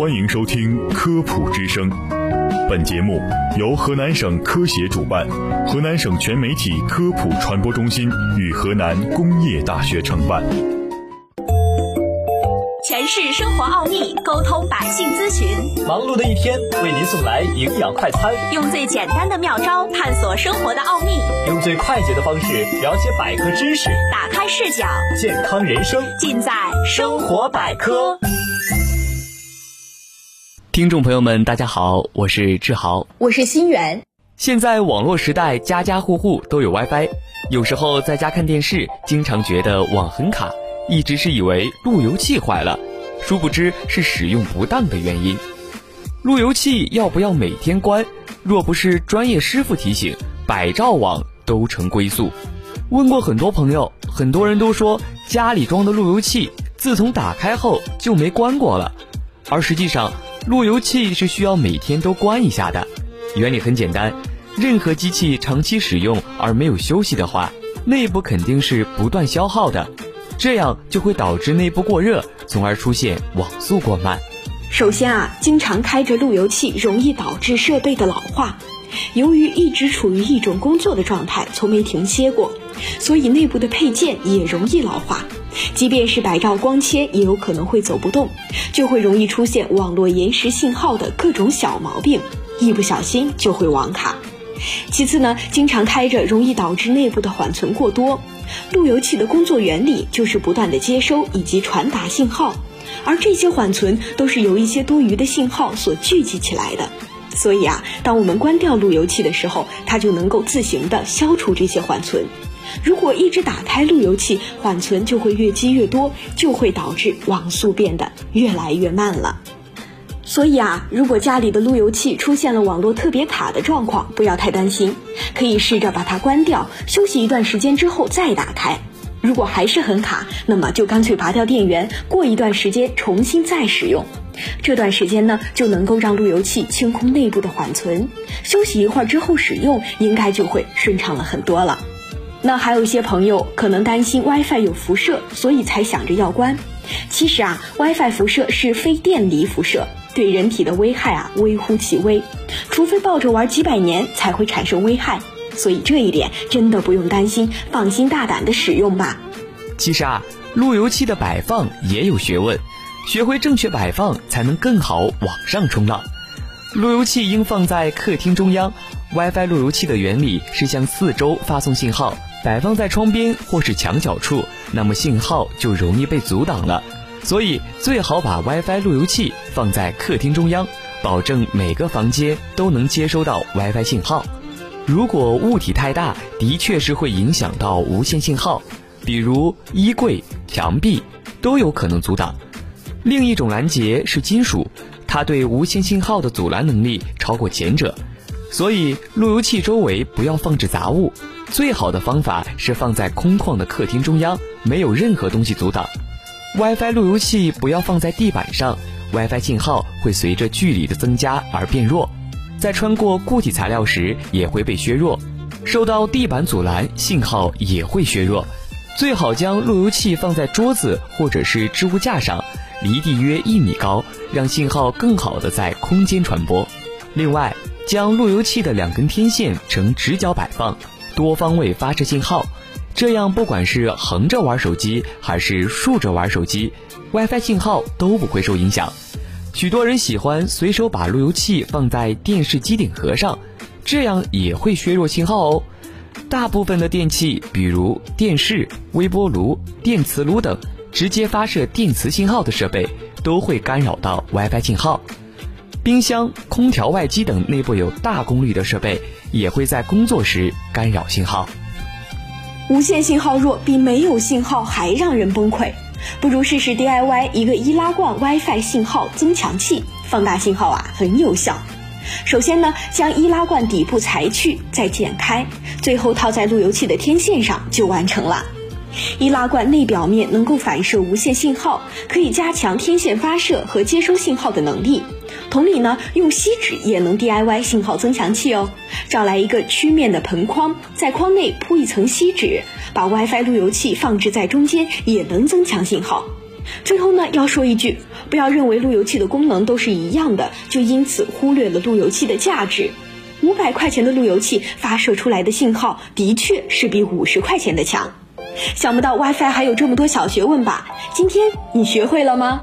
欢迎收听《科普之声》，本节目由河南省科协主办，河南省全媒体科普传播中心与河南工业大学承办。诠释生活奥秘，沟通百姓咨询。忙碌的一天，为您送来营养快餐，用最简单的妙招探索生活的奥秘，用最快捷的方式了解百科知识，打开视角，健康人生尽在生活百科。听众朋友们，大家好，我是志豪，我是心源。现在网络时代，家家户户都有 WiFi，有时候在家看电视，经常觉得网很卡，一直是以为路由器坏了。殊不知是使用不当的原因。路由器要不要每天关？若不是专业师傅提醒，百兆网都成归宿。问过很多朋友，很多人都说家里装的路由器自从打开后就没关过了。而实际上，路由器是需要每天都关一下的。原理很简单，任何机器长期使用而没有休息的话，内部肯定是不断消耗的。这样就会导致内部过热，从而出现网速过慢。首先啊，经常开着路由器容易导致设备的老化。由于一直处于一种工作的状态，从没停歇过，所以内部的配件也容易老化。即便是百兆光纤，也有可能会走不动，就会容易出现网络延时信号的各种小毛病，一不小心就会网卡。其次呢，经常开着容易导致内部的缓存过多。路由器的工作原理就是不断的接收以及传达信号，而这些缓存都是由一些多余的信号所聚集起来的。所以啊，当我们关掉路由器的时候，它就能够自行的消除这些缓存。如果一直打开路由器，缓存就会越积越多，就会导致网速变得越来越慢了。所以啊，如果家里的路由器出现了网络特别卡的状况，不要太担心，可以试着把它关掉，休息一段时间之后再打开。如果还是很卡，那么就干脆拔掉电源，过一段时间重新再使用。这段时间呢，就能够让路由器清空内部的缓存，休息一会儿之后使用，应该就会顺畅了很多了。那还有一些朋友可能担心 WiFi 有辐射，所以才想着要关。其实啊，WiFi 辐射是非电离辐射。对人体的危害啊，微乎其微，除非抱着玩几百年才会产生危害，所以这一点真的不用担心，放心大胆的使用吧。其实啊，路由器的摆放也有学问，学会正确摆放才能更好往上冲浪。路由器应放在客厅中央，WiFi 路由器的原理是向四周发送信号，摆放在窗边或是墙角处，那么信号就容易被阻挡了。所以最好把 WiFi 路由器放在客厅中央，保证每个房间都能接收到 WiFi 信号。如果物体太大，的确是会影响到无线信号，比如衣柜、墙壁都有可能阻挡。另一种拦截是金属，它对无线信号的阻拦能力超过前者。所以路由器周围不要放置杂物，最好的方法是放在空旷的客厅中央，没有任何东西阻挡。WiFi 路由器不要放在地板上，WiFi 信号会随着距离的增加而变弱，在穿过固体材料时也会被削弱，受到地板阻拦，信号也会削弱。最好将路由器放在桌子或者是置物架上，离地约一米高，让信号更好的在空间传播。另外，将路由器的两根天线呈直角摆放，多方位发射信号。这样，不管是横着玩手机还是竖着玩手机，WiFi 信号都不会受影响。许多人喜欢随手把路由器放在电视机顶盒上，这样也会削弱信号哦。大部分的电器，比如电视、微波炉、电磁炉等，直接发射电磁信号的设备，都会干扰到 WiFi 信号。冰箱、空调外机等内部有大功率的设备，也会在工作时干扰信号。无线信号弱比没有信号还让人崩溃，不如试试 DIY 一个易拉罐 WiFi 信号增强器，放大信号啊很有效。首先呢，将易拉罐底部裁去，再剪开，最后套在路由器的天线上就完成了。易拉罐内表面能够反射无线信号可以加强天线发射和接收信号的能力。同理呢用锡纸也能 diy 信号增强器哦。找来一个曲面的盆框在框内铺一层锡纸把 wifi 路由器放置在中间也能增强信号。最后呢要说一句不要认为路由器的功能都是一样的就因此忽略了路由器的价值。五百块钱的路由器发射出来的信号的确是比五十块钱的强。想不到 wifi 还有这么多小学问吧。今天你学会了吗？